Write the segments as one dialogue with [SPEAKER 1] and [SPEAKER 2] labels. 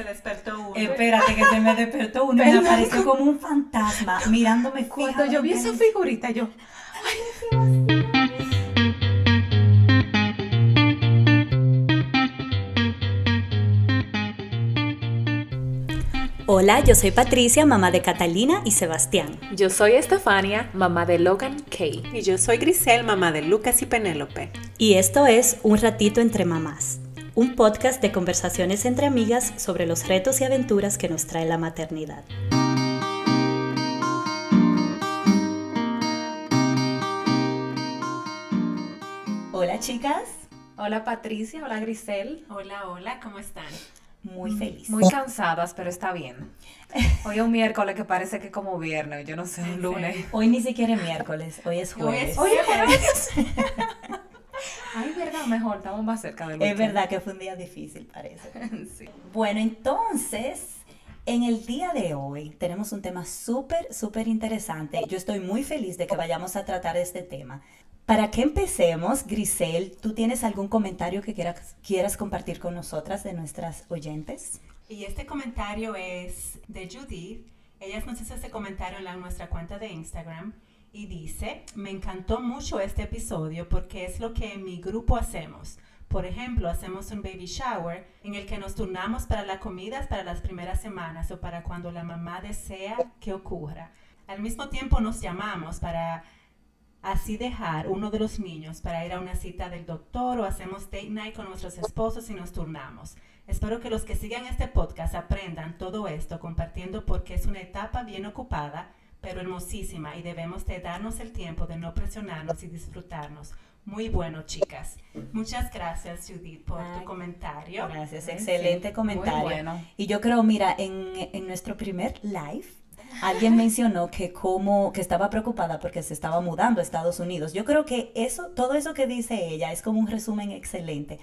[SPEAKER 1] Se despertó uno.
[SPEAKER 2] Espérate, que se me despertó uno y me apareció como un fantasma mirándome
[SPEAKER 3] Cuando yo vi esa figurita, yo...
[SPEAKER 2] Hola, yo soy Patricia, mamá de Catalina y Sebastián.
[SPEAKER 3] Yo soy Estefania, mamá de Logan Kay.
[SPEAKER 1] Y yo soy Grisel, mamá de Lucas y Penélope.
[SPEAKER 2] Y esto es Un ratito entre mamás, un podcast de conversaciones entre amigas sobre los retos y aventuras que nos trae la maternidad. Hola chicas.
[SPEAKER 3] Hola Patricia, hola Grisel.
[SPEAKER 1] Hola, hola, ¿cómo están?
[SPEAKER 2] Muy feliz.
[SPEAKER 3] Muy cansadas, pero está bien. Hoy es un miércoles que parece que es como viernes, yo no sé, un lunes.
[SPEAKER 2] Hoy ni siquiera es miércoles, hoy es jueves.
[SPEAKER 3] Hoy es jueves. Ay, verdad, mejor, estamos más cerca del
[SPEAKER 2] Es verdad que fue un día difícil, parece. Bueno, entonces, en el día de hoy tenemos un tema súper, súper interesante. Yo estoy muy feliz de que vayamos a tratar este tema. Para que empecemos, Grisel, ¿tú tienes algún comentario que quieras, quieras compartir con nosotras de nuestras oyentes?
[SPEAKER 1] Y este comentario es de Judith. Ella nos hizo este comentario en nuestra cuenta de Instagram y dice, me encantó mucho este episodio porque es lo que en mi grupo hacemos. Por ejemplo, hacemos un baby shower en el que nos turnamos para las comidas para las primeras semanas o para cuando la mamá desea que ocurra. Al mismo tiempo nos llamamos para así dejar uno de los niños para ir a una cita del doctor o hacemos date night con nuestros esposos y nos turnamos. Espero que los que sigan este podcast aprendan todo esto compartiendo porque es una etapa bien ocupada, pero hermosísima y debemos de darnos el tiempo de no presionarnos y disfrutarnos. Muy bueno, chicas. Muchas gracias, Judith, por tu comentario.
[SPEAKER 2] Gracias, excelente comentario. bueno. Y yo creo, mira, en, en nuestro primer live, alguien mencionó que como que estaba preocupada porque se estaba mudando a Estados Unidos. Yo creo que eso, todo eso que dice ella es como un resumen excelente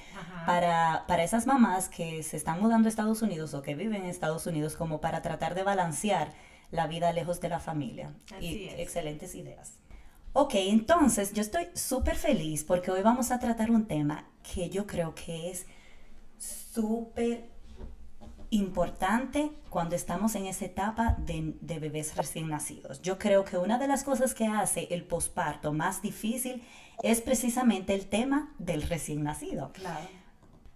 [SPEAKER 2] para, para esas mamás que se están mudando a Estados Unidos o que viven en Estados Unidos como para tratar de balancear la vida lejos de la familia. y excelentes ideas. Ok, entonces yo estoy súper feliz porque hoy vamos a tratar un tema que yo creo que es súper importante cuando estamos en esa etapa de, bebés recién nacidos. Yo creo que una de las cosas que hace el posparto más difícil es precisamente el tema del recién nacido.
[SPEAKER 3] Claro.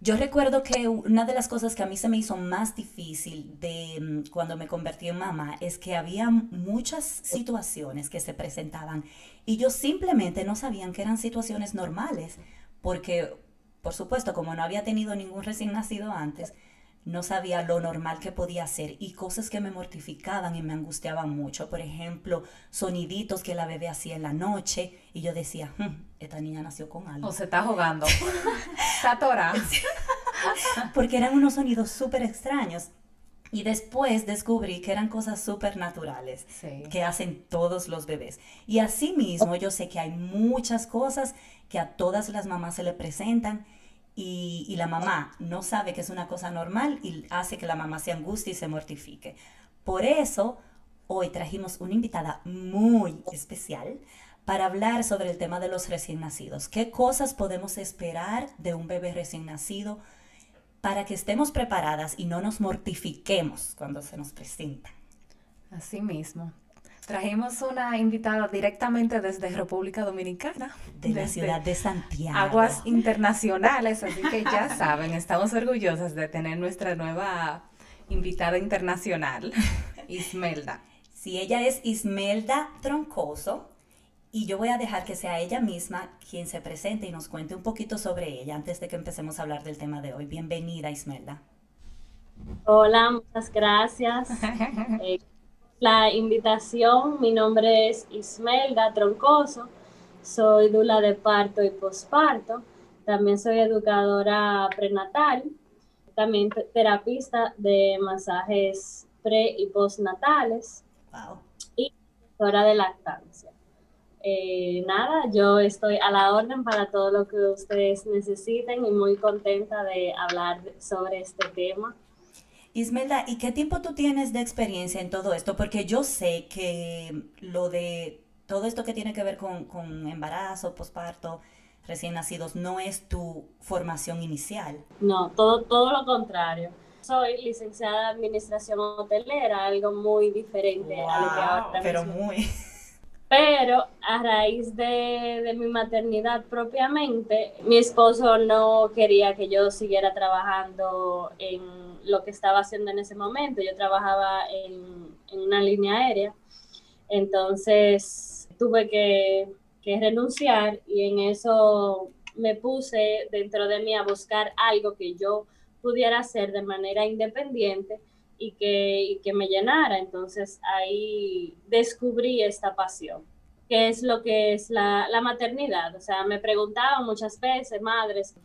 [SPEAKER 2] Yo recuerdo que una de las cosas que a mí se me hizo más difícil de mm, cuando me convertí en mamá es que había muchas situaciones que se presentaban y yo simplemente no sabían que eran situaciones normales porque, por supuesto, como no había tenido ningún recién nacido antes, no sabía lo normal que podía ser y cosas que me mortificaban y me angustiaban mucho. Por ejemplo, soniditos que la bebé hacía en la noche y yo decía, hmm, esta niña nació con algo.
[SPEAKER 3] O se está jugando. está atorada.
[SPEAKER 2] Porque eran unos sonidos súper extraños. Y después descubrí que eran cosas súper naturales que hacen todos los bebés. Y asimismo, yo sé que hay muchas cosas que a todas las mamás se le presentan y, la mamá no sabe que es una cosa normal y hace que la mamá se angustie y se mortifique. Por eso, hoy trajimos una invitada muy especial para hablar sobre el tema de los recién nacidos. ¿Qué cosas podemos esperar de un bebé recién nacido para que estemos preparadas y no nos mortifiquemos cuando se nos presenta?
[SPEAKER 3] Así mismo. Trajimos una invitada directamente desde República Dominicana.
[SPEAKER 2] De la ciudad de Santiago.
[SPEAKER 3] Aguas internacionales, así que ya saben, estamos orgullosas de tener nuestra nueva invitada internacional, Ismelda.
[SPEAKER 2] Sí, ella es Ismelda Troncoso y yo voy a dejar que sea ella misma quien se presente y nos cuente un poquito sobre ella antes de que empecemos a hablar del tema de hoy. Bienvenida, Ismelda.
[SPEAKER 4] Hola, muchas gracias. Eh, la invitación. Mi nombre es Ismelda Troncoso, soy dula de parto y posparto. También soy educadora prenatal, también terapista de masajes pre y postnatales y doctora de lactancia. Eh, nada, yo estoy a la orden para todo lo que ustedes necesiten y muy contenta de hablar sobre este tema.
[SPEAKER 2] Ismelda, ¿y qué tiempo tú tienes de experiencia en todo esto? Porque yo sé que lo de todo esto que tiene que ver con, embarazo, posparto, recién nacidos, no es tu formación inicial.
[SPEAKER 4] No, todo, todo lo contrario. Soy licenciada en Administración Hotelera, algo muy diferente a lo que ahora
[SPEAKER 2] Pero muy.
[SPEAKER 4] Pero a raíz de, de, mi maternidad propiamente, mi esposo no quería que yo siguiera trabajando en lo que estaba haciendo en ese momento. Yo trabajaba en, una línea aérea, entonces tuve que, renunciar y en eso me puse dentro de mí a buscar algo que yo pudiera hacer de manera independiente y que, me llenara. Entonces ahí descubrí esta pasión, que es lo que es la, la maternidad. O sea, me preguntaban muchas veces, madres,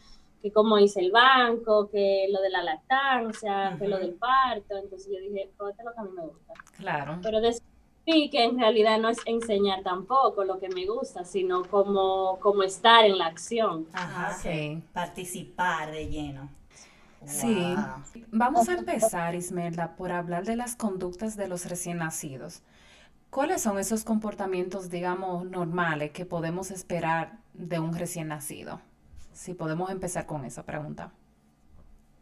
[SPEAKER 4] que cómo hice el banco, que lo de la lactancia, que lo del parto. Entonces yo dije, pues esto es lo que a mí me gusta.
[SPEAKER 2] Claro.
[SPEAKER 4] Pero descubrí que en realidad no es enseñar tampoco lo que me gusta, sino como, como estar en la acción.
[SPEAKER 2] Ajá, sí. Participar de lleno.
[SPEAKER 3] Sí, vamos a empezar, Ismelda, por hablar de las conductas de los recién nacidos. ¿Cuáles son esos comportamientos, digamos, normales que podemos esperar de un recién nacido? Si podemos empezar con esa pregunta.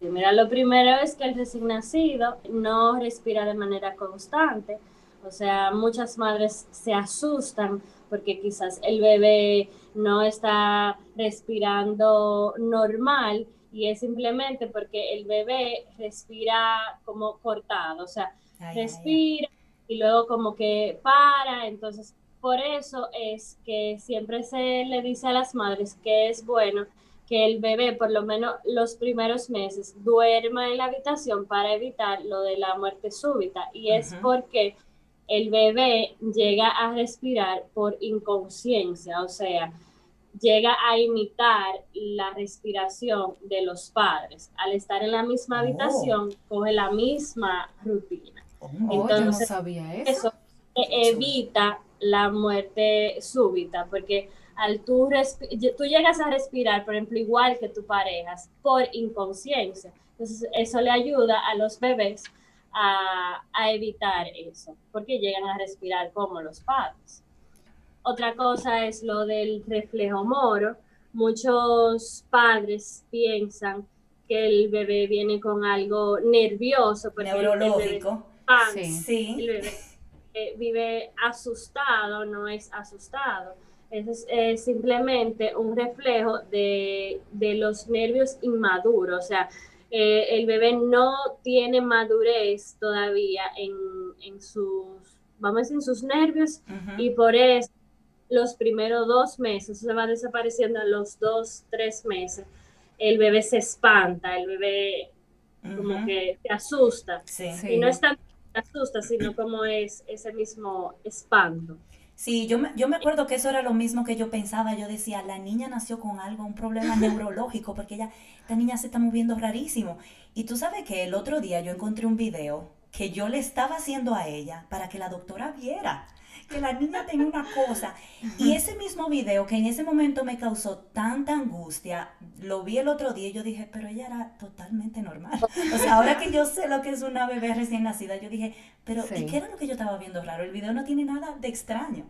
[SPEAKER 4] Mira, lo primero es que el recién nacido no respira de manera constante. O sea, muchas madres se asustan porque quizás el bebé no está respirando normal y es simplemente porque el bebé respira como cortado, o sea, respira y luego como que para, entonces por eso es que siempre se le dice a las madres que es bueno que el bebé por lo menos los primeros meses duerma en la habitación para evitar lo de la muerte súbita y es porque el bebé llega a respirar por inconsciencia, o sea, llega a imitar la respiración de los padres. Al estar en la misma oh. habitación, coge la misma rutina.
[SPEAKER 3] Oh, Entonces, sabía eso.
[SPEAKER 4] evita la muerte súbita, porque al tú, tú llegas a respirar, por ejemplo, igual que tu pareja, por inconsciencia. Entonces, eso le ayuda a los bebés a, a evitar eso, porque llegan a respirar como los padres. Otra cosa es lo del reflejo moro. Muchos padres piensan que el bebé viene con algo nervioso.
[SPEAKER 2] Neurológico.
[SPEAKER 4] sí. El bebé eh, vive asustado, no es asustado. Es, es simplemente un reflejo de, los nervios inmaduros. O sea, eh, el bebé no tiene madurez todavía en, sus, vamos a decir, en sus nervios y por eso los primeros dos meses, se va desapareciendo a los dos, tres meses, el bebé se espanta, el bebé como que se asusta. Y no es tanto que asusta, sino como es ese mismo espanto.
[SPEAKER 2] Sí, yo me, yo me acuerdo que eso era lo mismo que yo pensaba. Yo decía, la niña nació con algo, un problema neurológico, porque ella, esta niña se está moviendo rarísimo. Y tú sabes que el otro día yo encontré un video que yo le estaba haciendo a ella para que la doctora viera que la niña tenía una cosa. Y ese mismo video que en ese momento me causó tanta angustia, lo vi el otro día y yo dije, pero ella era totalmente normal. O sea, ahora que yo sé lo que es una bebé recién nacida, yo dije, pero ¿y qué era lo que yo estaba viendo raro? El video no tiene nada de extraño.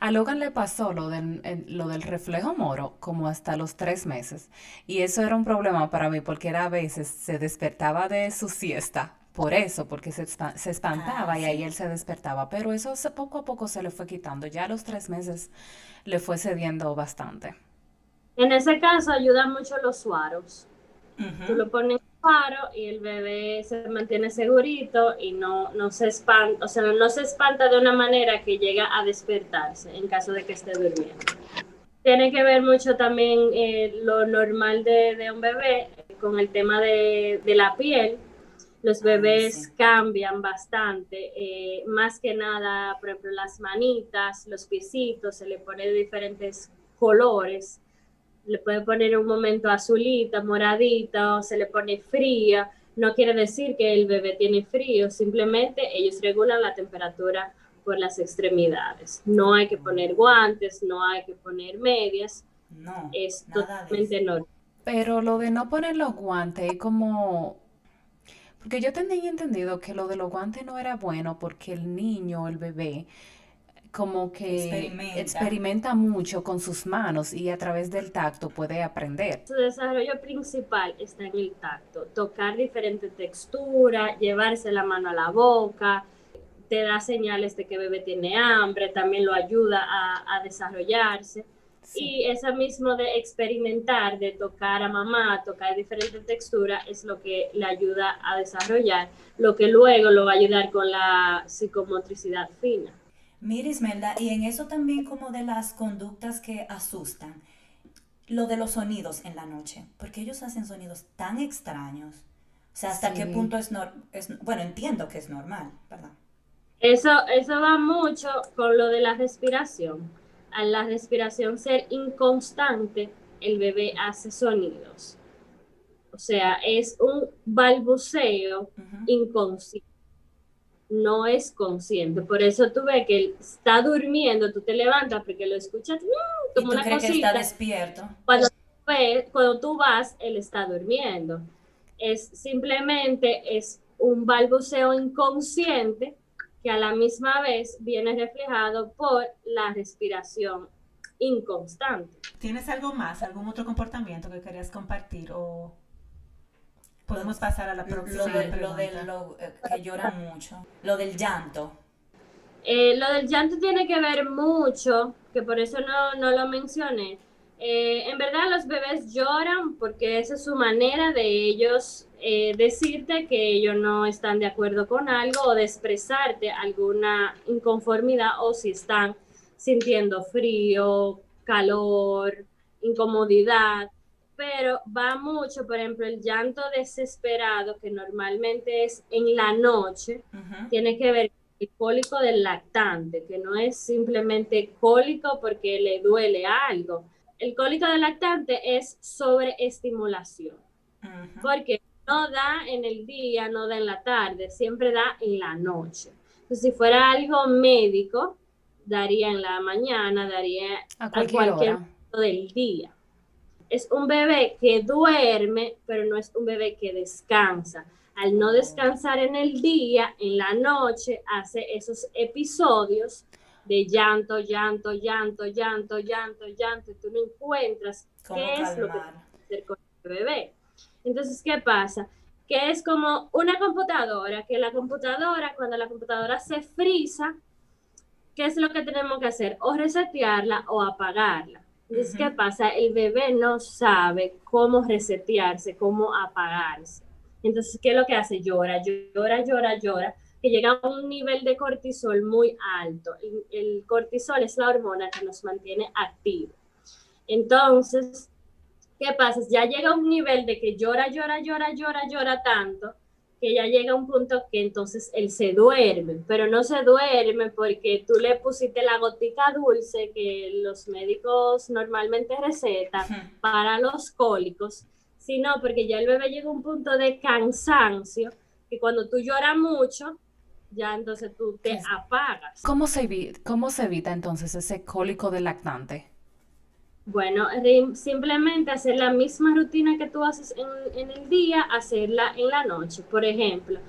[SPEAKER 3] A Logan le pasó lo del, lo del reflejo moro como hasta los tres meses. Y eso era un problema para mí porque era a veces se despertaba de su siesta por eso, porque se, se espantaba ah, y ahí él se despertaba. Pero eso poco a poco se le fue quitando. Ya a los tres meses le fue cediendo bastante.
[SPEAKER 4] En ese caso ayudan mucho los suaros. Tú lo pones en suaro y el bebé se mantiene segurito y no, no se espanta, o sea, no se espanta de una manera que llega a despertarse en caso de que esté durmiendo. Tiene que ver mucho también eh, lo normal de, de, un bebé con el tema de, de la piel los bebés cambian bastante, eh, más que nada, por ejemplo, las manitas, los piecitos, se le pone de diferentes colores, le puede poner un momento azulita, moradita, o se le pone fría, no quiere decir que el bebé tiene frío, simplemente ellos regulan la temperatura por las extremidades. No hay que poner guantes, no hay que poner medias,
[SPEAKER 2] no,
[SPEAKER 4] es totalmente normal.
[SPEAKER 3] Pero lo de no poner los guantes es como porque yo tenía entendido que lo de los guantes no era bueno porque el niño, el bebé, como que experimenta. mucho con sus manos y a través del tacto puede aprender.
[SPEAKER 4] Su desarrollo principal está en el tacto, tocar diferentes texturas, llevarse la mano a la boca, te da señales de que bebé tiene hambre, también lo ayuda a, desarrollarse. Y eso mismo de experimentar, de tocar a mamá, tocar diferentes texturas, es lo que le ayuda a desarrollar, lo que luego lo va a ayudar con la psicomotricidad fina.
[SPEAKER 2] Mira, Ismelda, y en eso también como de las conductas que asustan, lo de los sonidos en la noche, porque ellos hacen sonidos tan extraños. O sea, ¿hasta qué punto es, es, bueno, entiendo que es normal, ¿verdad?
[SPEAKER 4] Eso, eso va mucho con lo de la respiración. Al la respiración ser inconstante, el bebé hace sonidos. O sea, es un balbuceo inconsciente no es consciente. Por eso tú ves que él está durmiendo, tú te levantas porque lo escuchas mm, como
[SPEAKER 2] ¿Y tú crees que está despierto.
[SPEAKER 4] Cuando, cuando tú vas, él está durmiendo. Es simplemente es un balbuceo inconsciente que a la misma vez viene reflejado por la respiración inconstante.
[SPEAKER 1] ¿Tienes algo más, algún otro comportamiento que querías compartir o Podemos pasar a la próxima.
[SPEAKER 2] Lo, de, lo eh, que lloran mucho. Lo del llanto.
[SPEAKER 4] Eh, lo del llanto tiene que ver mucho, que por eso no, no lo mencioné. Eh, en verdad los bebés lloran porque esa es su manera de ellos decirte que ellos no están de acuerdo con algo o de expresarte alguna inconformidad o si están sintiendo frío, calor, incomodidad pero va mucho, por ejemplo, el llanto desesperado, que normalmente es en la noche, tiene que ver con el cólico del lactante, que no es simplemente cólico porque le duele algo. El cólico del lactante es sobreestimulación, porque no da en el día, no da en la tarde, siempre da en la noche. Entonces, si fuera algo médico, daría en la mañana, daría a cualquier, momento del día es un bebé que duerme, pero no es un bebé que descansa. Al no descansar en el día, en la noche, hace esos episodios de llanto, llanto, llanto, llanto, llanto, llanto, y tú no encuentras qué es lo que hacer con el bebé. Entonces, ¿qué pasa? Que es como una computadora, que la computadora, cuando la computadora se frisa, ¿qué es lo que tenemos que hacer? O resetearla o apagarla. Entonces, ¿qué pasa? El bebé no sabe cómo resetearse, cómo apagarse. Entonces, ¿qué es lo que hace? Llora, llora, llora, llora, que llega a un nivel de cortisol muy alto. El, cortisol es la hormona que nos mantiene activos. Entonces, ¿qué pasa? Ya llega a un nivel de que llora, llora, llora, llora, llora tanto que ya llega un punto que entonces él se duerme, pero no se duerme porque tú le pusiste la gotica dulce que los médicos normalmente recetan para los cólicos, sino porque ya el bebé llega a un punto de cansancio que cuando tú lloras mucho, ya entonces tú te apagas.
[SPEAKER 3] ¿Cómo se, ¿Cómo se evita entonces ese cólico del lactante?
[SPEAKER 4] Bueno, simplemente hacer la misma rutina que tú haces en, el día, hacerla en la noche. Por ejemplo,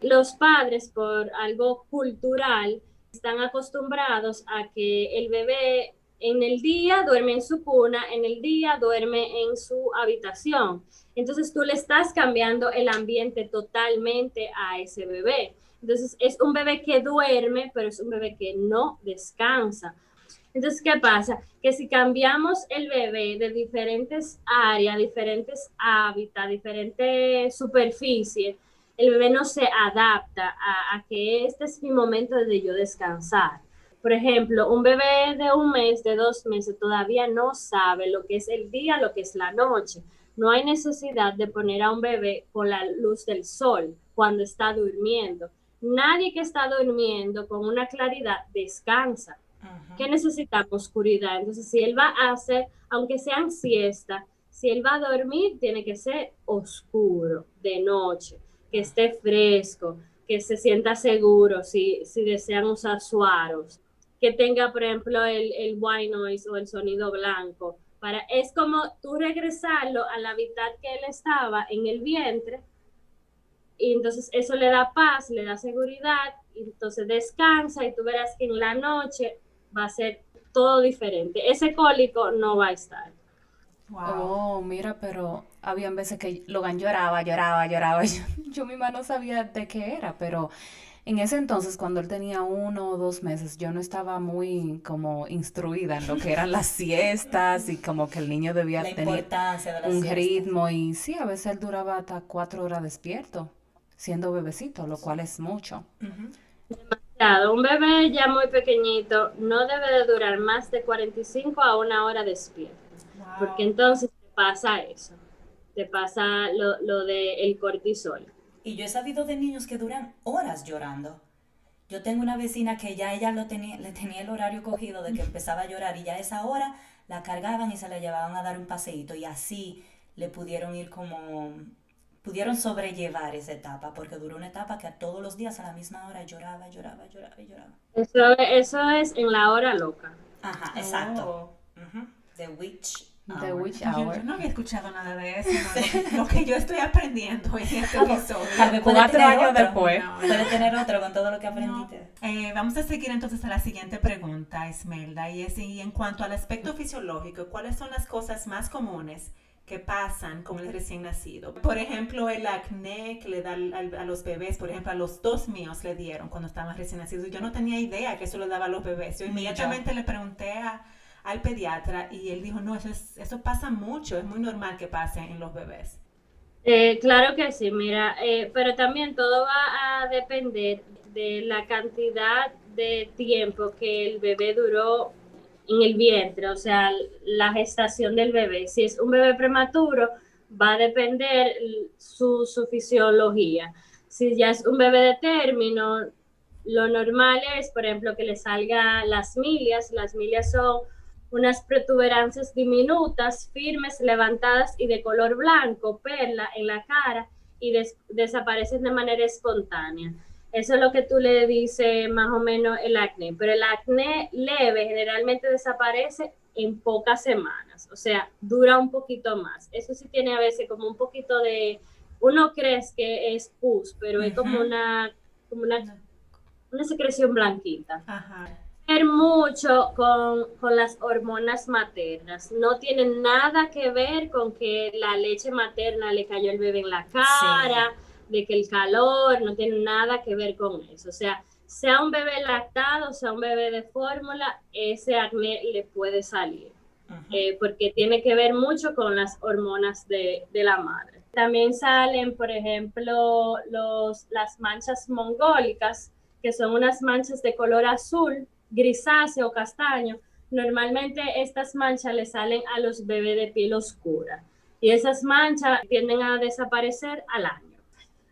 [SPEAKER 4] los padres por algo cultural están acostumbrados a que el bebé en el día duerme en su cuna, en el día duerme en su habitación. Entonces tú le estás cambiando el ambiente totalmente a ese bebé. Entonces es un bebé que duerme, pero es un bebé que no descansa. Entonces, ¿qué pasa? Que si cambiamos el bebé de diferentes áreas, diferentes hábitats, diferentes superficies, el bebé no se adapta a, que este es mi momento de yo descansar. Por ejemplo, un bebé de un mes, de dos meses, todavía no sabe lo que es el día, lo que es la noche. No hay necesidad de poner a un bebé con la luz del sol cuando está durmiendo. Nadie que está durmiendo con una claridad descansa ¿Qué necesitamos? Oscuridad. Entonces, si él va a hacer, aunque sean siesta, si él va a dormir, tiene que ser oscuro, de noche, que esté fresco, que se sienta seguro si, si desean usar suaros, que tenga, por ejemplo, el, el white noise o el sonido blanco. Para, es como tú regresarlo a la mitad que él estaba en el vientre, y entonces eso le da paz, le da seguridad, y entonces descansa y tú verás que en la noche va a ser todo diferente. Ese cólico no va a estar.
[SPEAKER 3] Oh, mira, pero habían veces que Logan lloraba, lloraba, lloraba. Yo, yo misma no sabía de qué era, pero en ese entonces, cuando él tenía uno o dos meses, yo no estaba muy como instruida en lo que eran las siestas y como que el niño debía tener un ritmo. Y sí, a veces él duraba hasta cuatro horas despierto, siendo bebecito, lo cual es mucho.
[SPEAKER 4] Demasiado. Un bebé ya muy pequeñito no debe de durar más de 45 a una hora despierto. Porque entonces te pasa eso. Te pasa lo, lo del cortisol.
[SPEAKER 2] Y yo he sabido de niños que duran horas llorando. Yo tengo una vecina que ya ella lo tenía, le tenía el horario cogido de que empezaba a llorar y ya a esa hora la cargaban y se la llevaban a dar un paseíto y así le pudieron ir como, pudieron sobrellevar esa etapa porque duró una etapa que a todos los días a la misma hora lloraba, lloraba, lloraba lloraba.
[SPEAKER 4] Eso, eso es en la hora loca.
[SPEAKER 2] Ajá, exacto. Oh. The Witch
[SPEAKER 1] The Witch Hour. Yo, no había escuchado nada de eso. Lo que yo estoy aprendiendo en este episodio.
[SPEAKER 2] Cuatro años después. puede tener otro con todo lo que aprendiste.
[SPEAKER 1] Eh, vamos a seguir entonces a la siguiente pregunta, Esmelda. Y es y en cuanto al aspecto fisiológico, ¿cuáles son las cosas más comunes que pasan con el recién nacido? Por ejemplo, el acné que le da a los bebés, por ejemplo, a los dos míos le dieron cuando estaban recién nacidos. Yo no tenía idea que eso le daba a los bebés. Yo inmediatamente le pregunté a al pediatra y él dijo, no, eso, eso pasa mucho, es muy normal que pase en los bebés.
[SPEAKER 4] Eh, claro que sí, mira, eh, pero también todo va a depender de la cantidad de tiempo que el bebé duró en el vientre, o sea, la gestación del bebé. Si es un bebé prematuro, va a depender su, su fisiología. Si ya es un bebé de término, lo normal es, por ejemplo, que le salga las milias. Las milias son unas protuberancias diminutas, firmes, levantadas y de color blanco, perla en la cara y desaparecen de manera espontánea. Eso es lo que tú le dices más o menos el acné, pero el acné leve generalmente desaparece en pocas semanas, o sea, dura un poquito más. Eso sí tiene a veces como un poquito de, uno cree que es pus, pero es como una, como una, una secreción blanquita. Ajá mucho con, las hormonas maternas. No tiene nada que ver con que la leche materna le cayó el bebé en la cara, de que el calor, no tiene nada que ver con eso. O sea, sea un bebé lactado, sea un bebé de fórmula, ese acné le puede salir. Eh, porque tiene que ver mucho con las hormonas de, de, la madre. También salen, por ejemplo, los, las manchas mongólicas, que son unas manchas de color azul grisáceo o castaño, normalmente estas manchas le salen a los bebés de piel oscura y esas manchas tienden a desaparecer al año.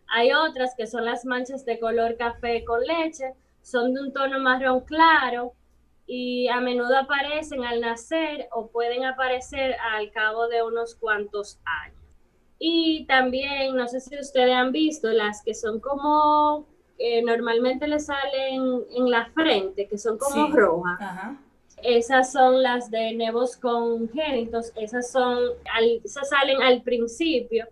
[SPEAKER 4] Hay otras que son las manchas de color café con leche, son de un tono marrón claro y a menudo aparecen al nacer o pueden aparecer al cabo de unos cuantos años. Y también, no sé si ustedes han visto, las que son como normalmente le salen en la frente, que son como rojas. Esas son las de nevos congénitos, esas son, esas salen al principio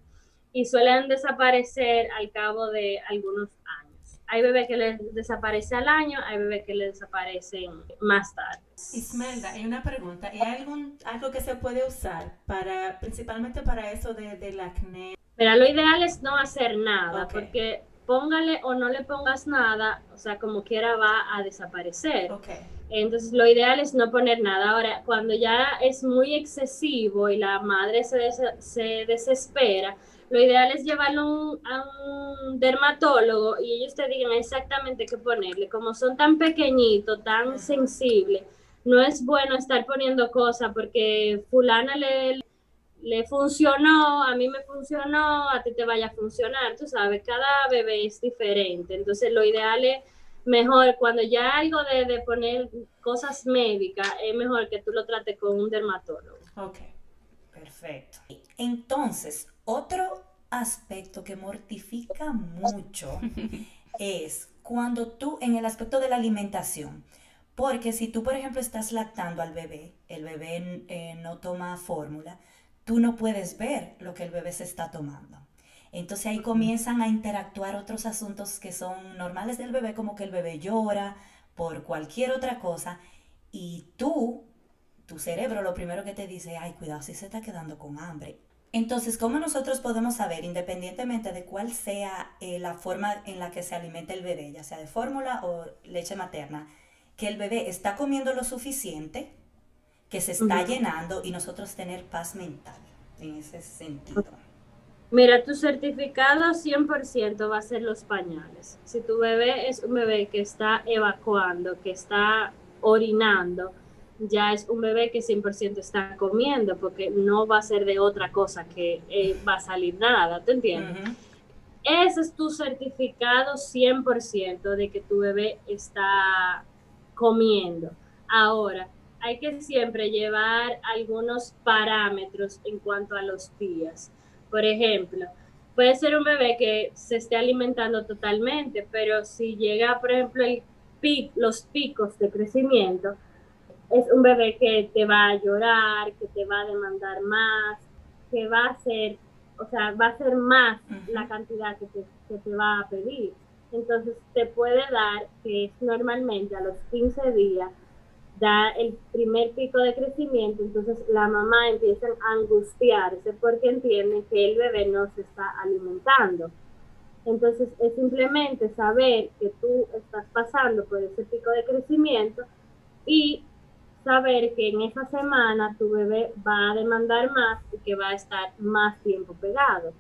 [SPEAKER 4] y suelen desaparecer al cabo de algunos años. Hay bebés que les desaparece al año, hay bebés que les desaparecen más tarde.
[SPEAKER 1] Ismelda, hay una pregunta. ¿Hay algún, algo que se puede usar para, principalmente para eso de, del acné?
[SPEAKER 4] Pero lo ideal es no hacer nada, porque póngale o no le pongas nada, o sea, como quiera va a desaparecer. Entonces, lo ideal es no poner nada. Ahora, cuando ya es muy excesivo y la madre se, se desespera, lo ideal es llevarlo a un dermatólogo y ellos te digan exactamente qué ponerle. Como son tan pequeñitos, tan sensibles, no es bueno estar poniendo cosas porque fulana le le funcionó, a mí me funcionó, a ti te vaya a funcionar, tú sabes, cada bebé es diferente, entonces lo ideal es mejor, cuando ya algo de, poner cosas médicas, es mejor que tú lo trates con un dermatólogo.
[SPEAKER 2] Ok, perfecto. Entonces, otro aspecto que mortifica mucho es cuando tú, en el aspecto de la alimentación, porque si tú, por ejemplo, estás lactando al bebé, el bebé eh, no toma fórmula, tú no puedes ver lo que el bebé se está tomando. Entonces ahí comienzan a interactuar otros asuntos que son normales del bebé, como que el bebé llora por cualquier otra cosa. y tú, tu cerebro, lo primero que te dice, ay, cuidado, si se está quedando con hambre. Entonces, ¿cómo nosotros podemos saber, independientemente de cuál sea eh, la forma en la que se alimenta el bebé, ya sea de fórmula o leche materna, que el bebé está comiendo lo suficiente, que se está llenando y nosotros tener paz mental en ese sentido?
[SPEAKER 4] Mira, tu certificado 100% va a ser los pañales. Si tu bebé es un bebé que está evacuando, que está orinando, ya es un bebé que 100% está comiendo, porque no va a ser de otra cosa que eh, va a salir nada, ¿te entiendes? Ese es tu certificado 100% de que tu bebé está comiendo. Ahora, hay que siempre llevar algunos parámetros en cuanto a los días. Por ejemplo, puede ser un bebé que se esté alimentando totalmente, pero si llega, por ejemplo, el los picos de crecimiento, es un bebé que te va a llorar, que te va a demandar más, que va a ser, o sea, va a ser más la cantidad que te, que te va a pedir. Entonces te puede dar que normalmente a los 15 días da el primer pico de crecimiento, entonces la mamá empieza a angustiarse porque entiende que el bebé no se está alimentando. Entonces es simplemente saber que tú estás pasando por ese pico de crecimiento y saber que en esa semana tu bebé va a demandar más y que va a estar más tiempo pegado.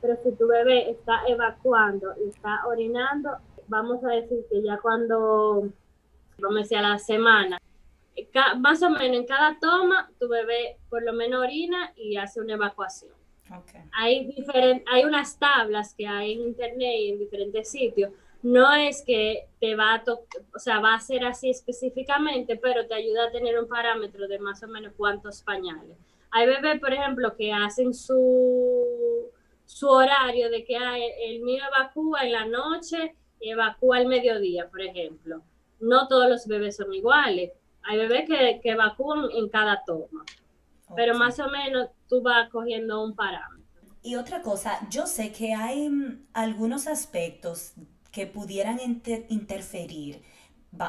[SPEAKER 4] Pero si tu bebé está evacuando y está orinando, vamos a decir que ya cuando, vamos a decir a la semana, más o menos en cada toma, tu bebé por lo menos orina y hace una evacuación. Hay, hay unas tablas que hay en internet y en diferentes sitios. No es que te va a o sea, va a ser así específicamente, pero te ayuda a tener un parámetro de más o menos cuántos pañales. Hay bebés, por ejemplo, que hacen su, su horario de que el mío evacúa en la noche y evacúa al mediodía, por ejemplo. No todos los bebés son iguales. Hay bebés que, que evacúan en cada toma pero más o menos tú vas cogiendo un parámetro.
[SPEAKER 2] Y otra cosa, yo sé que hay mm, algunos aspectos que pudieran interferir,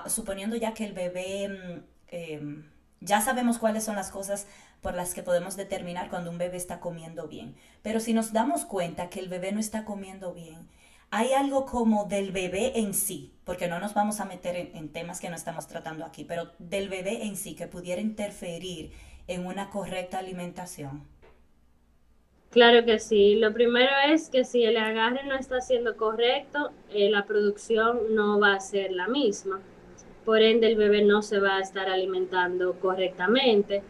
[SPEAKER 2] suponiendo ya que el bebé, mm, em, ya sabemos cuáles son las cosas por las que podemos determinar cuando un bebé está comiendo bien, pero si nos damos cuenta que el bebé no está comiendo bien, hay algo como del bebé en sí, porque no nos vamos a meter en temas que no estamos tratando aquí, pero del bebé en sí que pudiera interferir en una correcta alimentación?
[SPEAKER 4] Claro que sí. Lo primero es que si el agarre no está siendo correcto, eh, la producción no va a ser la misma. Por ende, el bebé no se va a estar alimentando correctamente.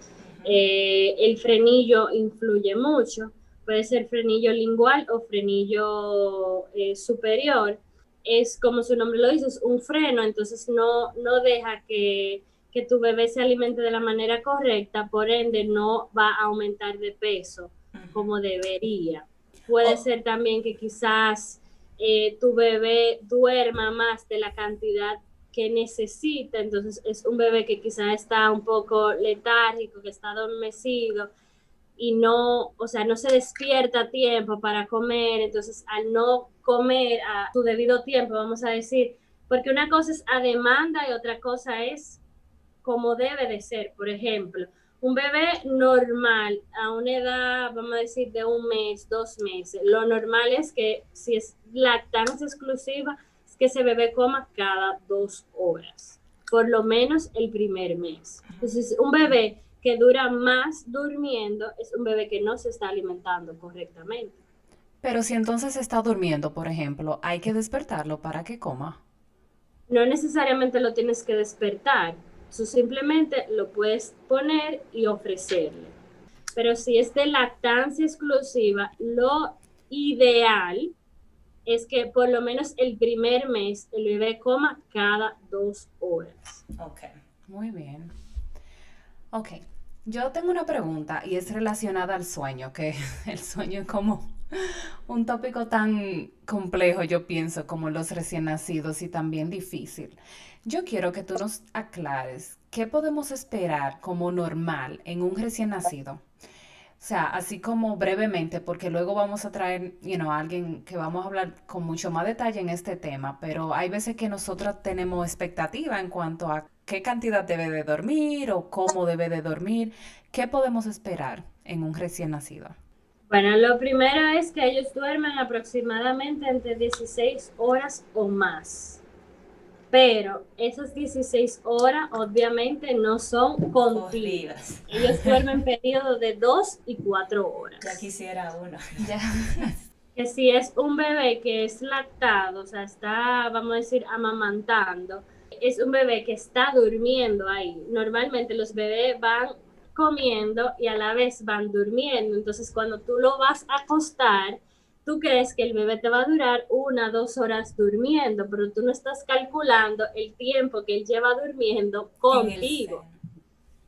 [SPEAKER 4] Eh, el frenillo influye mucho. Puede ser frenillo lingual o frenillo eh, superior. Es como su nombre lo dice, es un freno, entonces no, no deja que que tu bebé se alimente de la manera correcta, por ende no va a aumentar de peso como debería. Puede oh. ser también que quizás eh, tu bebé duerma más de la cantidad que necesita, entonces es un bebé que quizás está un poco letárgico, que está adormecido y no, o sea, no se despierta a tiempo para comer, entonces al no comer a su debido tiempo, vamos a decir, porque una cosa es a demanda y otra cosa es como debe de ser. Por ejemplo, un bebé normal a una edad, vamos a decir, de un mes, dos meses, lo normal es que si es lactancia exclusiva, es que ese bebé coma cada dos horas, por lo menos el primer mes. Entonces, un bebé que dura más durmiendo es un bebé que no se está alimentando correctamente.
[SPEAKER 3] Pero si entonces está durmiendo, por ejemplo, hay que despertarlo para que coma.
[SPEAKER 4] No necesariamente lo tienes que despertar Tú simplemente lo puedes poner y ofrecerle. Pero si es de lactancia exclusiva, lo ideal es que por lo menos el primer mes el bebé coma cada dos horas.
[SPEAKER 3] Ok, muy bien. Ok, yo tengo una pregunta y es relacionada al sueño, que el sueño es como un tópico tan complejo, yo pienso, como los recién nacidos y también difícil. Yo quiero que tú nos aclares qué podemos esperar como normal en un recién nacido. O sea, así como brevemente, porque luego vamos a traer, you know, alguien que vamos a hablar con mucho más detalle en este tema, pero hay veces que nosotros tenemos expectativa en cuanto a qué cantidad debe de dormir o cómo debe de dormir. ¿Qué podemos esperar en un recién nacido?
[SPEAKER 4] Bueno, lo primero es que ellos duermen aproximadamente entre 16 horas o más. Pero esas 16 horas obviamente no son continuas. Ellos duermen periodos de 2 y 4 horas.
[SPEAKER 2] Ya quisiera uno.
[SPEAKER 4] que si es un bebé que es lactado, o sea, está, vamos a decir, amamantando, es un bebé que está durmiendo ahí. Normalmente los bebés van comiendo y a la vez van durmiendo. Entonces, cuando tú lo vas a acostar, tú crees que el bebé te va a durar una, dos horas durmiendo, pero tú no estás calculando el tiempo que él lleva durmiendo contigo.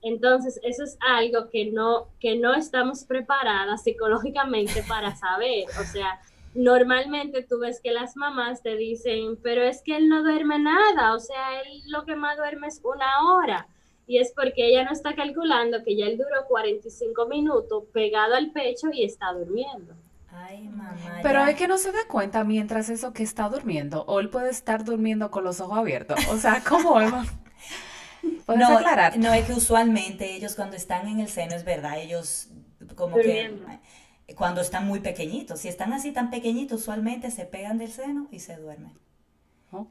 [SPEAKER 4] Entonces, eso es algo que no, que no estamos preparadas psicológicamente para saber. O sea, normalmente tú ves que las mamás te dicen, pero es que él no duerme nada, o sea, él lo que más duerme es una hora y es porque ella no está calculando que ya él duró 45 minutos pegado al pecho y está durmiendo.
[SPEAKER 2] Ay, mamá.
[SPEAKER 3] Pero es que no se da cuenta mientras eso que está durmiendo, o él puede estar durmiendo con los ojos abiertos. O sea, ¿cómo?
[SPEAKER 2] ¿Puedes no, aclarar? No, es que usualmente ellos cuando están en el seno, es verdad, ellos como que cuando están muy pequeñitos, si están así tan pequeñitos, usualmente se pegan del seno y se duermen.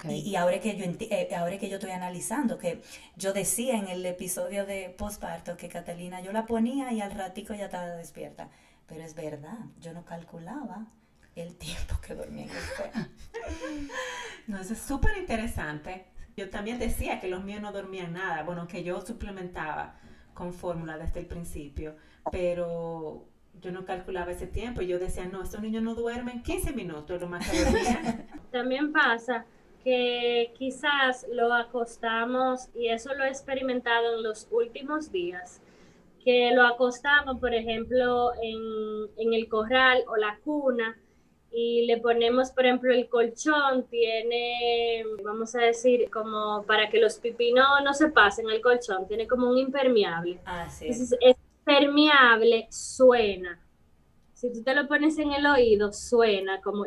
[SPEAKER 2] Y, ahora, que yo, eh, ahora que yo estoy analizando, que yo decía en el episodio de postparto que Catalina yo la ponía y al ratico ya estaba despierta. Pero es verdad, yo no calculaba el tiempo que dormía en el
[SPEAKER 1] No, eso es súper interesante. Yo también decía que los míos no dormían nada. Bueno, que yo suplementaba con fórmula desde el principio, pero yo no calculaba ese tiempo. Yo decía, no, estos niños no duermen 15 minutos, lo más que dormían.
[SPEAKER 4] También pasa que quizás lo acostamos, y eso lo he experimentado en los últimos días, que lo acostamos, por ejemplo, en, el corral o la cuna, y le ponemos, por ejemplo, el colchón, tiene, vamos a decir, como para que los pipinos no se pasen el colchón, tiene como un impermeable.
[SPEAKER 2] Ah, sí.
[SPEAKER 4] Entonces, es impermeable suena. Si tú te lo pones en el oído, suena como...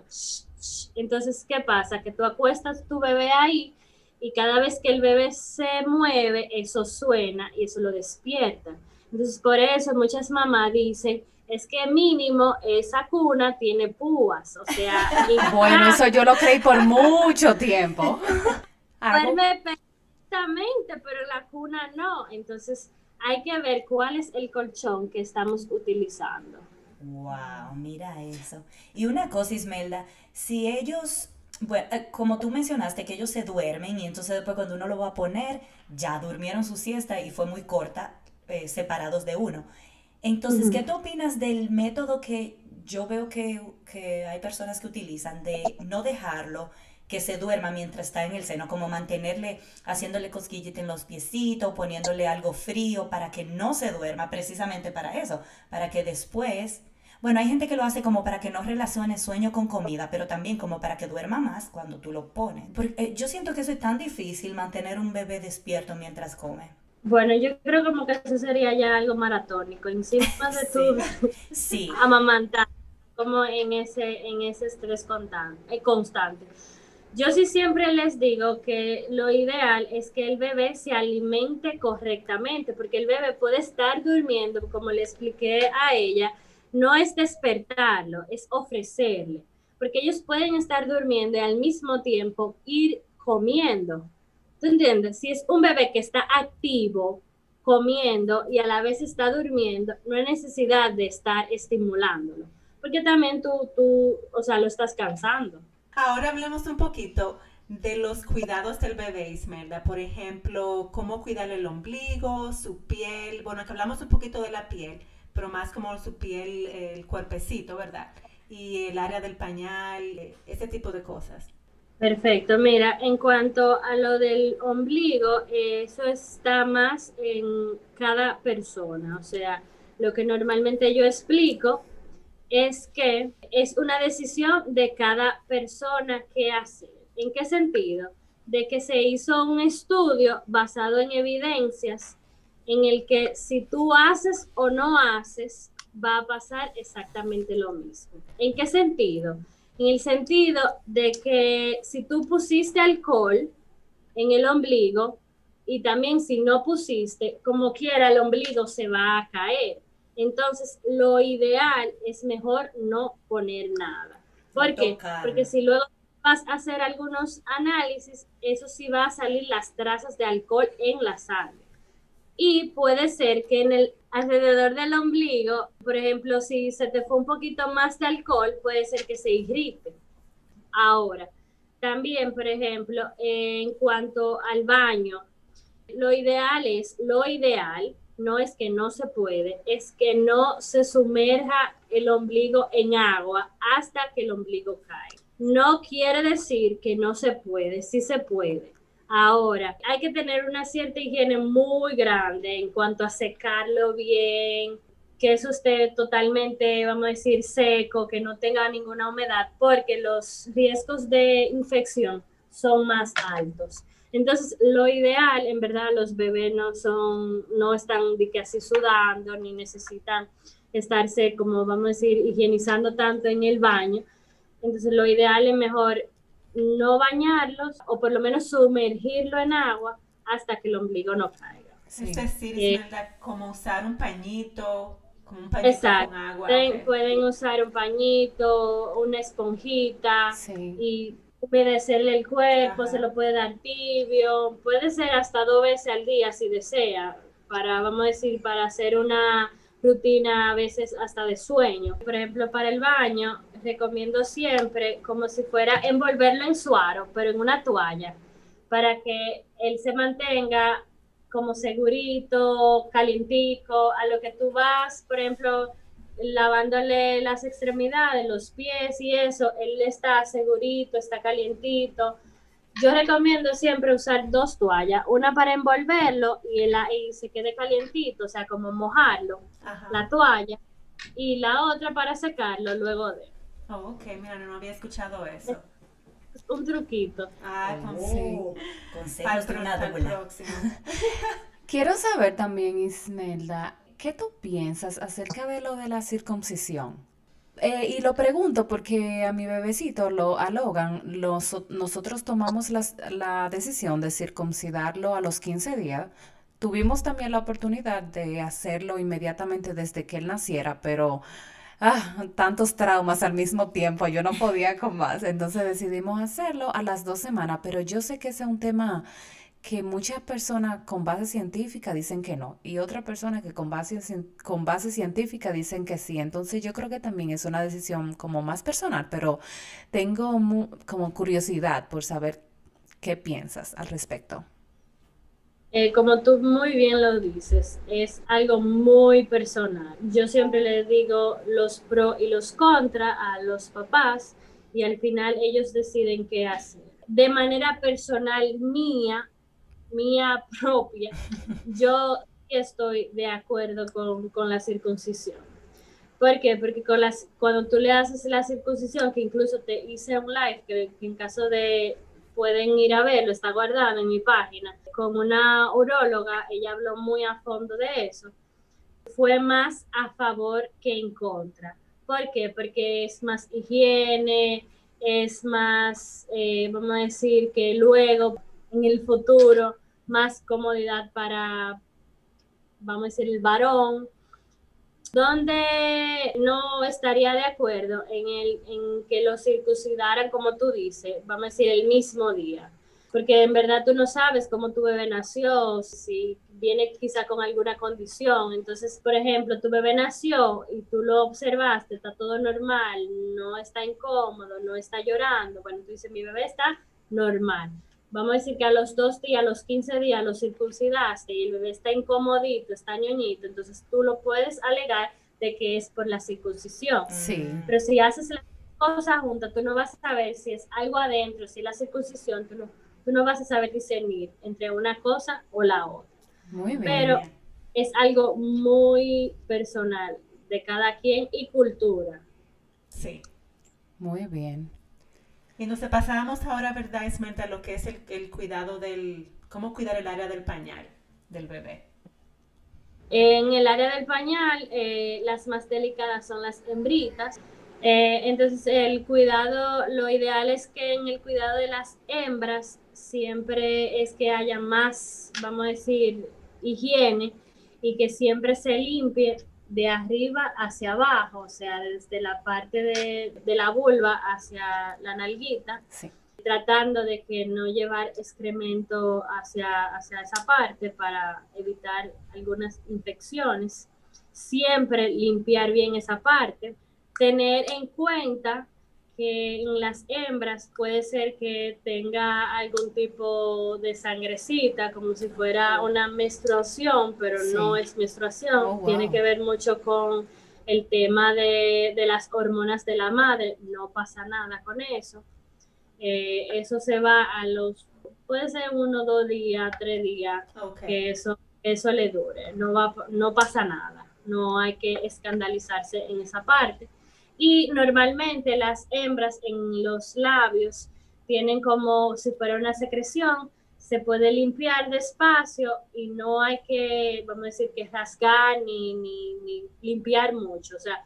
[SPEAKER 4] Entonces, ¿qué pasa? Que tú acuestas tu bebé ahí y cada vez que el bebé se mueve, eso suena y eso lo despierta. Entonces, por eso muchas mamás dicen, es que mínimo esa cuna tiene púas, o sea...
[SPEAKER 3] bueno, eso yo lo creí por mucho tiempo.
[SPEAKER 4] Duerme perfectamente, pero la cuna no. Entonces, hay que ver cuál es el colchón que estamos utilizando.
[SPEAKER 2] Wow, mira eso. Y una cosa, Ismelda, si ellos, bueno, eh, como tú mencionaste, que ellos se duermen y entonces después cuando uno lo va a poner, ya durmieron su siesta y fue muy corta, eh, separados de uno. Entonces, ¿qué tú opinas del método que yo veo que, que hay personas que utilizan de no dejarlo? que se duerma mientras está en el seno, como mantenerle, haciéndole cosquillita en los piecitos, poniéndole algo frío para que no se duerma, precisamente para eso, para que después bueno, hay gente que lo hace como para que no relacione sueño con comida, pero también como para que duerma más cuando tú lo pones. Porque eh, yo siento que eso es tan difícil mantener un bebé despierto mientras come.
[SPEAKER 4] Bueno, yo creo como que eso sería ya algo maratónico, encima de tu
[SPEAKER 2] sí.
[SPEAKER 4] amamantar, como en ese, en ese estrés constante, eh, constante. Yo sí siempre les digo que lo ideal es que el bebé se alimente correctamente, porque el bebé puede estar durmiendo, como le expliqué a ella, no es despertarlo, es ofrecerle, porque ellos pueden estar durmiendo y al mismo tiempo ir comiendo. ¿Tú entiendes? Si es un bebé que está activo, comiendo y a la vez está durmiendo, no hay necesidad de estar estimulándolo, porque también tú, tú, o sea, lo estás cansando.
[SPEAKER 1] Ahora hablemos un poquito de los cuidados del bebé, Ismelda. Por ejemplo, cómo cuidar el ombligo, su piel. Bueno, que hablamos un poquito de la piel pero más como su piel, el cuerpecito, ¿verdad? Y el área del pañal, ese tipo de cosas.
[SPEAKER 4] Perfecto, mira, en cuanto a lo del ombligo, eso está más en cada persona, o sea, lo que normalmente yo explico es que es una decisión de cada persona que hace. ¿En qué sentido? De que se hizo un estudio basado en evidencias en el que si tú haces o no haces, va a pasar exactamente lo mismo. ¿En qué sentido? En el sentido de que si tú pusiste alcohol en el ombligo, y también si no pusiste, como quiera el ombligo se va a caer. Entonces, lo ideal es mejor no poner nada. ¿Por qué? Porque si luego vas a hacer algunos análisis, eso sí va a salir las trazas de alcohol en la sangre. Y puede ser que en el alrededor del ombligo, por ejemplo, si se te fue un poquito más de alcohol, puede ser que se irrite. Ahora, también, por ejemplo, en cuanto al baño, lo ideal es, lo ideal no es que no se puede, es que no se sumerja el ombligo en agua hasta que el ombligo cae. No quiere decir que no se puede, sí se puede. Ahora, hay que tener una cierta higiene muy grande en cuanto a secarlo bien, que eso esté totalmente, vamos a decir, seco, que no tenga ninguna humedad, porque los riesgos de infección son más altos. Entonces, lo ideal, en verdad, los bebés no son, no están de que así sudando, ni necesitan estarse, como vamos a decir, higienizando tanto en el baño. Entonces, lo ideal es mejor no bañarlos o por lo menos sumergirlo en agua hasta que el ombligo no caiga.
[SPEAKER 1] Es decir, eh, como usar un pañito, como un pañito con agua.
[SPEAKER 4] Pueden, usar un pañito, una esponjita y humedecerle el cuerpo, se lo puede dar tibio, puede ser hasta dos veces al día si desea, para, vamos a decir, para hacer una rutina a veces hasta de sueño. Por ejemplo, para el baño, recomiendo siempre como si fuera envolverlo en suaro, pero en una toalla, para que él se mantenga como segurito, calientico, a lo que tú vas, por ejemplo, lavándole las extremidades, los pies y eso, él está segurito, está calientito. Yo recomiendo siempre usar dos toallas, una para envolverlo y, el, y se quede calientito, o sea, como mojarlo, la toalla, y la otra para secarlo luego de.
[SPEAKER 1] Oh, ok, mira, no había escuchado eso.
[SPEAKER 4] un truquito.
[SPEAKER 1] Ah, con oh, sí.
[SPEAKER 3] Quiero saber también, Ismelda, ¿qué tú piensas acerca de lo de la circuncisión? Eh, y lo pregunto porque a mi bebecito, lo, a Logan, nosotros tomamos la decisión de circuncidarlo a los 15 días. Tuvimos también la oportunidad de hacerlo inmediatamente desde que él naciera, pero ah, tantos traumas al mismo tiempo, yo no podía con más. Entonces decidimos hacerlo a las dos semanas, pero yo sé que ese es un tema que muchas personas con base científica dicen que no y otras personas que con base, con base científica dicen que sí. Entonces yo creo que también es una decisión como más personal, pero tengo como curiosidad por saber qué piensas al respecto.
[SPEAKER 4] Eh, como tú muy bien lo dices, es algo muy personal. Yo siempre les digo los pro y los contra a los papás y al final ellos deciden qué hacer. De manera personal mía, mía propia, yo estoy de acuerdo con, la circuncisión. ¿Por qué? Porque con las, cuando tú le haces la circuncisión, que incluso te hice un live, que, en caso de pueden ir a verlo, está guardado en mi página, con una uróloga, ella habló muy a fondo de eso, fue más a favor que en contra. ¿Por qué? Porque es más higiene, es más, eh, vamos a decir, que luego en el futuro más comodidad para, vamos a decir, el varón, donde no estaría de acuerdo en, el, en que lo circuncidaran, como tú dices, vamos a decir, el mismo día. Porque en verdad tú no sabes cómo tu bebé nació, si viene quizá con alguna condición. Entonces, por ejemplo, tu bebé nació y tú lo observaste, está todo normal, no está incómodo, no está llorando. Bueno, tú dices, mi bebé está normal vamos a decir que a los dos días, a los 15 días lo circuncidaste y el bebé está incomodito, está ñoñito, entonces tú lo puedes alegar de que es por la circuncisión.
[SPEAKER 3] Sí.
[SPEAKER 4] Pero si haces las cosas juntas, tú no vas a saber si es algo adentro, si es la circuncisión, tú no, tú no vas a saber discernir entre una cosa o la otra.
[SPEAKER 3] Muy bien.
[SPEAKER 4] Pero es algo muy personal de cada quien y cultura.
[SPEAKER 1] Sí.
[SPEAKER 3] Muy bien.
[SPEAKER 1] Y nos pasamos ahora, ¿verdad, Esmerta, lo que es el, cuidado del, cómo cuidar el área del pañal del bebé?
[SPEAKER 4] En el área del pañal, eh, las más delicadas son las hembritas. Eh, entonces, el cuidado, lo ideal es que en el cuidado de las hembras siempre es que haya más, vamos a decir, higiene y que siempre se limpie de arriba hacia abajo, o sea, desde la parte de, la vulva hacia la nalguita, tratando de que no llevar excremento hacia, hacia esa parte para evitar algunas infecciones. Siempre limpiar bien esa parte, tener en cuenta que en las hembras puede ser que tenga algún tipo de sangrecita, como si fuera una menstruación, pero no es menstruación. Oh, Tiene que ver mucho con el tema de, las hormonas de la madre. No pasa nada con eso. Eh, eso se va a los, puede ser uno, dos días, tres días, que eso, eso le dure. No, va, no pasa nada. No hay que escandalizarse en esa parte y normalmente las hembras en los labios tienen como si fuera una secreción, se puede limpiar despacio y no hay que, vamos a decir, que rasgar ni, ni, limpiar mucho. O sea,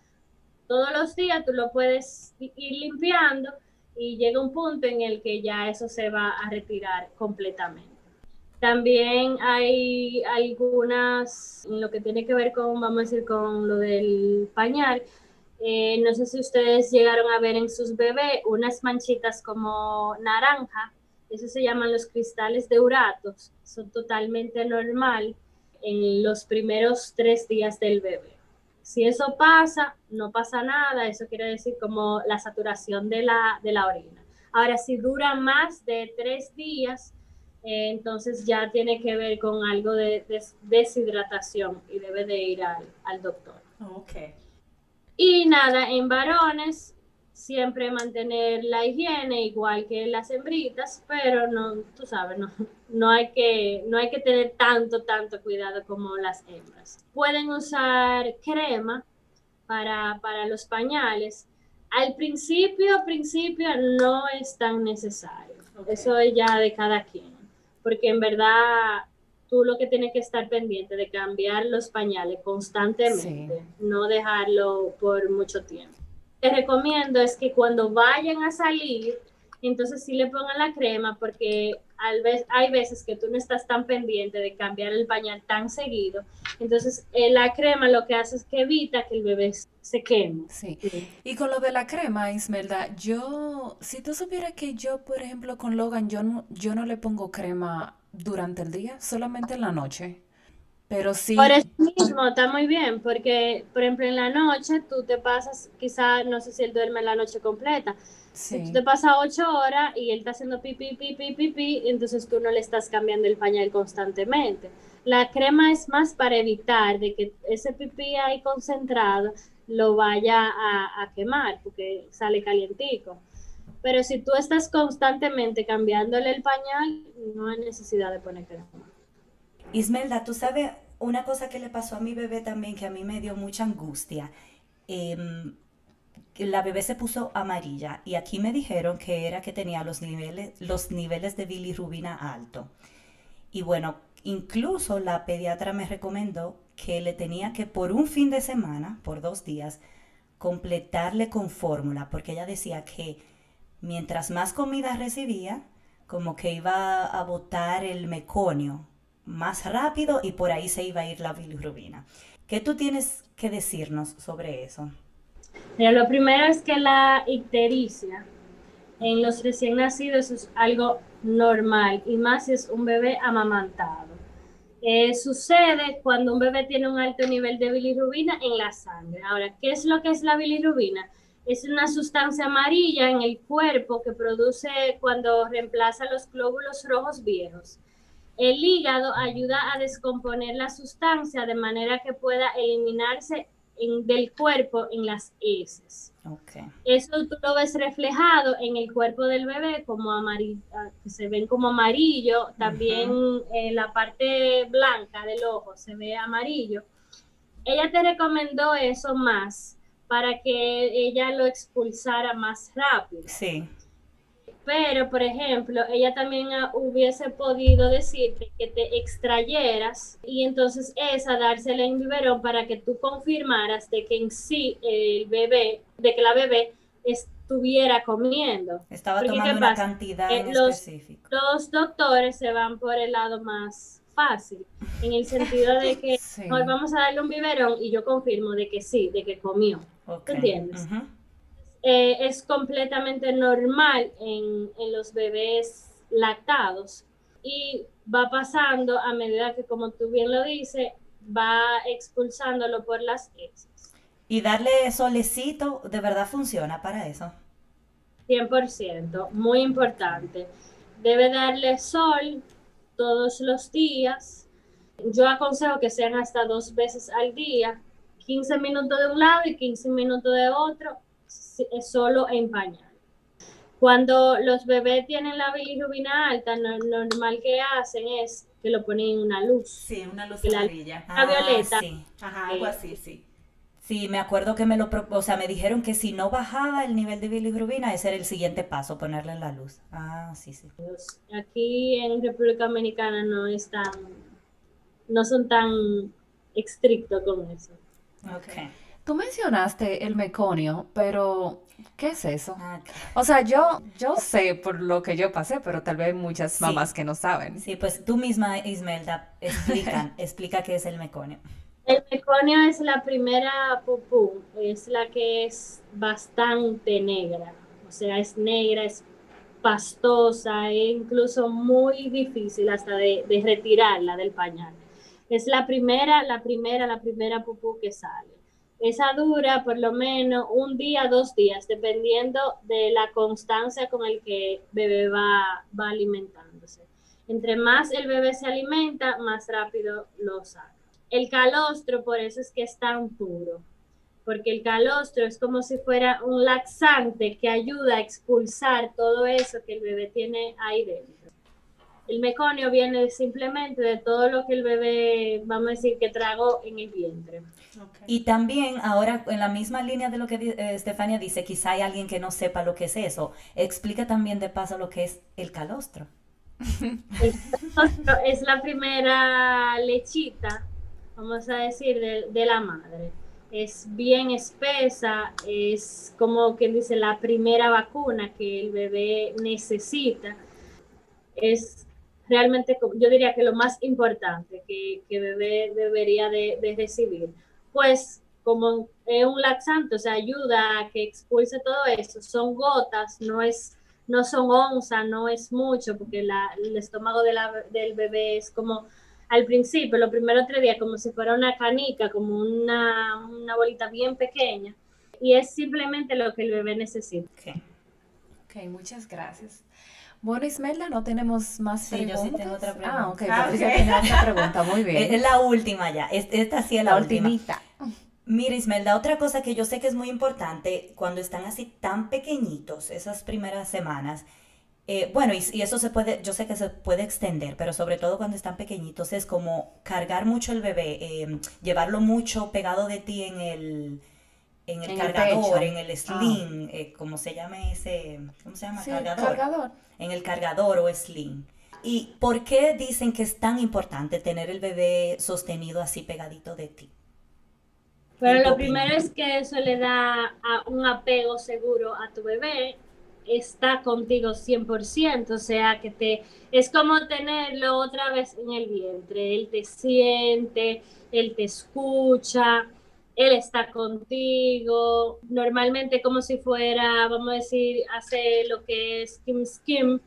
[SPEAKER 4] todos los días tú lo puedes ir limpiando y llega un punto en el que ya eso se va a retirar completamente. También hay algunas, en lo que tiene que ver con, vamos a decir, con lo del pañal, eh, no sé si ustedes llegaron a ver en sus bebés unas manchitas como naranja, eso se llaman los cristales de uratos, son totalmente normal en los primeros tres días del bebé. Si eso pasa, no pasa nada, eso quiere decir como la saturación de la, de la orina. Ahora, si dura más de tres días, eh, entonces ya tiene que ver con algo de, deshidratación y debe de ir al, al doctor.
[SPEAKER 1] Okay.
[SPEAKER 4] Y nada, en varones siempre mantener la higiene igual que las hembritas, pero no, tú sabes, no, no, hay que, no hay que tener tanto, tanto cuidado como las hembras. Pueden usar crema para, los pañales. Al principio, principio no es tan necesario. Eso es ya de cada quien. Porque en verdad tú lo que tienes que estar pendiente de cambiar los pañales constantemente, no dejarlo por mucho tiempo. Te recomiendo es que cuando vayan a salir, entonces sí le pongan la crema porque al vez, hay veces que tú no estás tan pendiente de cambiar el pañal tan seguido. Entonces eh, la crema lo que hace es que evita que el bebé se queme.
[SPEAKER 3] Sí. Y con lo de la crema, Ismelda, yo, si tú supieras que yo, por ejemplo, con Logan, yo no, yo no le pongo crema durante el día, solamente en la noche. Pero sí.
[SPEAKER 4] Por eso mismo, está muy bien, porque, por ejemplo, en la noche tú te pasas, quizá, no sé si él duerme la noche completa. Si tú te pasas ocho horas y él está haciendo pipi, pipi, pipi, entonces tú no le estás cambiando el pañal constantemente. La crema es más para evitar de que ese pipí ahí concentrado lo vaya a, a quemar, porque sale calientico. Pero si tú estás constantemente cambiándole el pañal, no hay necesidad de poner crema.
[SPEAKER 2] Ismelda, tú sabes una cosa que le pasó a mi bebé también que a mí me dio mucha angustia. Em, la bebé se puso amarilla y aquí me dijeron que era que tenía los niveles, los niveles de bilirrubina alto. Y bueno, incluso la pediatra me recomendó que le tenía que por un fin de semana, por dos días, completarle con fórmula, porque ella decía que mientras más comida recibía, como que iba a botar el meconio más rápido y por ahí se iba a ir la bilirrubina. ¿Qué tú tienes que decirnos sobre eso?
[SPEAKER 4] Lo primero es que la ictericia en los recién nacidos es algo normal y más si es un bebé amamantado. Eh, sucede cuando un bebé tiene un alto nivel de bilirrubina en la sangre. Ahora, ¿qué es lo que es la bilirrubina? es una sustancia amarilla en el cuerpo que produce cuando reemplaza los glóbulos rojos viejos. El hígado ayuda a descomponer la sustancia de manera que pueda eliminarse del cuerpo en las heces. Eso tú lo ves reflejado en el cuerpo del bebé como amarillo, ah, que se ven como amarillo, también en la parte blanca del ojo se ve amarillo. Ella te recomendó eso más para que ella lo expulsara más rápido.
[SPEAKER 2] Sí.
[SPEAKER 4] Pero por ejemplo, ella también hubiese podido decirte que te extrayeras y entonces esa dársela en biberón para que tú confirmaras de que en sí el bebé, de que la bebé estuviera comiendo.
[SPEAKER 2] Estaba tomando una cantidad eh,
[SPEAKER 4] los, Los doctores se van por el lado más fácil, en el sentido de que hoy vamos a darle un biberón y yo confirmo de que sí, de que comió. ¿Entiendes? Eh, es completamente normal en, los bebés lactados y va pasando a medida que, como tú bien lo dices, va expulsándolo por las heces.
[SPEAKER 2] ¿Y darle solecito de verdad funciona para eso?
[SPEAKER 4] 100%, muy importante. Debe darle sol todos los días. Yo aconsejo que sean hasta dos veces al día, 15 minutos de un lado y 15 minutos de otro, solo en pañal. Cuando los bebés tienen la bilirrubina alta, lo normal que hacen es que lo ponen en una luz.
[SPEAKER 1] Sí, una luz amarilla.
[SPEAKER 4] La, violeta.
[SPEAKER 1] Sí. Ajá, algo así, sí.
[SPEAKER 2] Sí, me acuerdo que me lo, o sea, me dijeron que si no bajaba el nivel de bilirrubina, ese era el siguiente paso, ponerle en la luz. Ah, sí, sí.
[SPEAKER 4] Aquí en República Dominicana no están, no son tan estrictos con eso.
[SPEAKER 3] Okay. Tú mencionaste el meconio, pero ¿qué es eso? Ah, o sea, yo, yo sé por lo que yo pasé, pero tal vez hay muchas mamás que no saben.
[SPEAKER 2] Sí, pues tú misma, Ismelda, explica, explica qué es el meconio.
[SPEAKER 4] El meconio es la primera pupú, es la que es bastante negra, o sea, es negra, es pastosa e incluso muy difícil hasta de, de retirarla del pañal. Es la primera, la primera, la primera pupú que sale. Esa dura por lo menos un día, dos días, dependiendo de la constancia con el que el bebé va, va alimentándose. Entre más el bebé se alimenta, más rápido lo saca. El calostro, por eso es que es tan puro, porque el calostro es como si fuera un laxante que ayuda a expulsar todo eso que el bebé tiene ahí dentro. El meconio viene simplemente de todo lo que el bebé, vamos a decir, que tragó en el vientre.
[SPEAKER 2] Y también ahora en la misma línea de lo que eh, Estefania dice, quizá hay alguien que no sepa lo que es eso. Explica también de paso lo que es el calostro.
[SPEAKER 4] El calostro es la primera lechita, vamos a decir, de, la madre. Es bien espesa, es como quien dice la primera vacuna que el bebé necesita. Es realmente, yo diría que lo más importante que, que bebé debería de, recibir pues como es un laxante, o sea, ayuda a que expulse todo eso. Son gotas, no es no son onzas, no es mucho, porque el estómago del bebé es como al principio, los primeros tres días, como si fuera una canica, como una, una bolita bien pequeña. Y es simplemente lo que el bebé necesita.
[SPEAKER 3] Ok, muchas gracias. Bueno, Ismelda, no tenemos más
[SPEAKER 2] sí,
[SPEAKER 3] preguntas.
[SPEAKER 2] Yo sí tengo otra pregunta.
[SPEAKER 3] Ah, ok, ah, tiene otra pregunta, muy bien.
[SPEAKER 2] Es la última ya, esta sí es la, última. Mira, Ismelda, otra cosa que yo sé que es muy importante cuando están así tan pequeñitos, esas primeras semanas, eh, bueno, y, eso se puede, yo sé que se puede extender, pero sobre todo cuando están pequeñitos es como cargar mucho el bebé, em, llevarlo mucho pegado de ti en el, en el cargador, en el ah. sling, eh, como se llama ese, ¿cómo se llama?
[SPEAKER 3] cargador. cargador.
[SPEAKER 2] En el cargador o sling. ¿Y por qué dicen que es tan importante tener el bebé sostenido así pegadito de ti?
[SPEAKER 4] Pero lo primero es que eso le da un apego seguro a tu bebé, está contigo 100%, o sea que te es como tenerlo otra vez en el vientre, él te siente, él te escucha, él está contigo, normalmente como si fuera, vamos a decir, hace lo que es skim skim,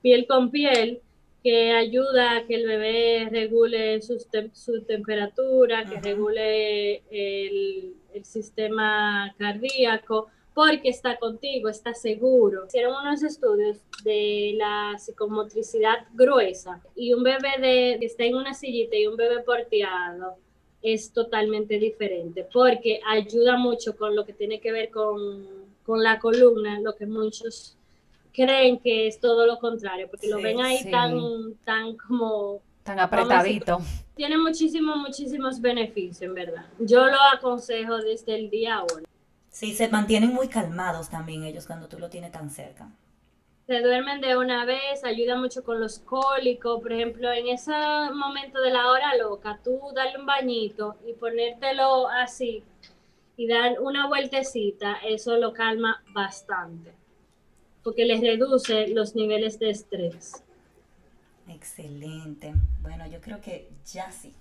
[SPEAKER 4] piel con piel, que ayuda a que el bebé regule su, su temperatura, que regule el, el, sistema cardíaco, porque está contigo, está seguro. Hicieron unos estudios de la psicomotricidad gruesa y un bebé de, que está en una sillita y un bebé porteado es totalmente diferente, porque ayuda mucho con lo que tiene que ver con, con la columna, lo que muchos creen que es todo lo contrario, porque lo ven ahí tan, tan como...
[SPEAKER 3] Tan apretadito.
[SPEAKER 4] tiene muchísimos, muchísimos beneficios, en verdad. Yo lo aconsejo desde el día uno.
[SPEAKER 2] Sí, se mantienen muy calmados también ellos cuando tú lo tienes tan cerca.
[SPEAKER 4] Se duermen de una vez, ayuda mucho con los cólicos. Por ejemplo, en ese momento de la hora loca, tú darle un bañito y ponértelo así y dar una vueltecita, eso lo calma bastante, porque les reduce los niveles de estrés.
[SPEAKER 2] Excelente. Bueno, yo creo que ya sí.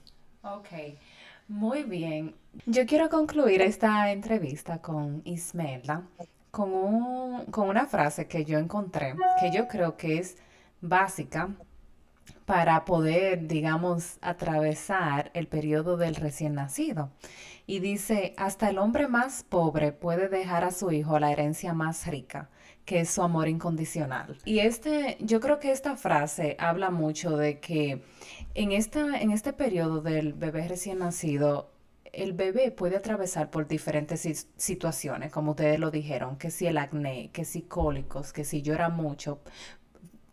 [SPEAKER 3] Ok, muy bien. Yo quiero concluir esta entrevista con Ismelda con, un, con una frase que yo encontré, que yo creo que es básica para poder, digamos, atravesar el periodo del recién nacido. Y dice, hasta el hombre más pobre puede dejar a su hijo la herencia más rica, que es su amor incondicional. Y este, yo creo que esta frase habla mucho de que en, esta, en este periodo del bebé recién nacido, el bebé puede atravesar por diferentes situaciones, como ustedes lo dijeron, que si el acné, que si cólicos, que si llora mucho.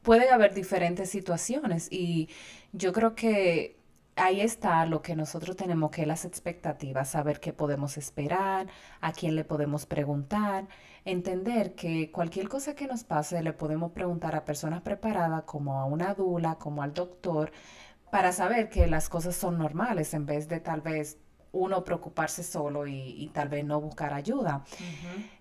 [SPEAKER 3] Pueden haber diferentes situaciones y yo creo que ahí está lo que nosotros tenemos que las expectativas, saber qué podemos esperar, a quién le podemos preguntar, entender que cualquier cosa que nos pase le podemos preguntar a personas preparadas como a una dula, como al doctor, para saber que las cosas son normales en vez de tal vez uno preocuparse solo y, tal vez no buscar ayuda.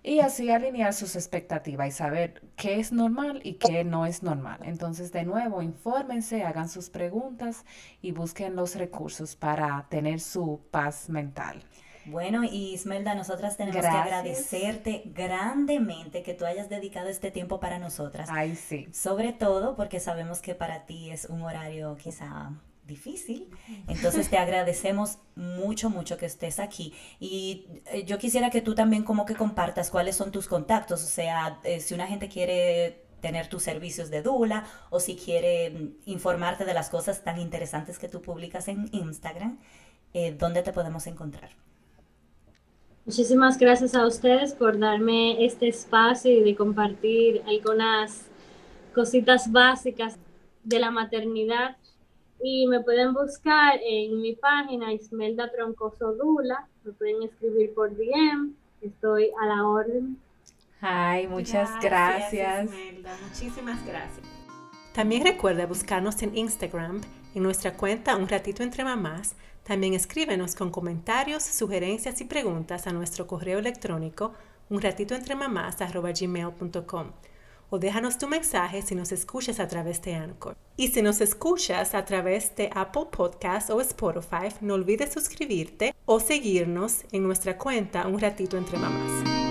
[SPEAKER 3] Y así alinear sus expectativas y saber qué es normal y qué no es normal. Entonces, de nuevo, infórmense, hagan sus preguntas y busquen los recursos para tener su paz mental.
[SPEAKER 2] Bueno, y Ismelda, nosotras tenemos que agradecerte grandemente que tú hayas dedicado este tiempo para nosotras.
[SPEAKER 3] Ay, sí.
[SPEAKER 2] Sobre todo porque sabemos que para ti es un horario quizá difícil. Entonces te agradecemos mucho, mucho que estés aquí. Y eh, yo quisiera que tú también como que compartas cuáles son tus contactos. O sea, eh, si una gente quiere tener tus servicios de Dula o si quiere mm, informarte de las cosas tan interesantes que tú publicas en Instagram, eh, ¿dónde te podemos encontrar?
[SPEAKER 4] Muchísimas gracias a ustedes por darme este espacio y de compartir algunas cositas básicas de la maternidad y me pueden buscar en mi página Ismelda Troncoso Dula, me pueden escribir por DM, estoy a la orden.
[SPEAKER 3] Ay, muchas gracias.
[SPEAKER 1] muchísimas gracias. También recuerda buscarnos en Instagram, en nuestra cuenta Un Ratito Entre Mamás. También escríbenos con comentarios, sugerencias y preguntas a nuestro correo electrónico unratitoentremamás.gmail.com o déjanos tu mensaje si nos escuchas a través de Anchor. Y si nos escuchas a través de Apple Podcast o Spotify, no olvides suscribirte o seguirnos en nuestra cuenta Un Ratito Entre Mamás.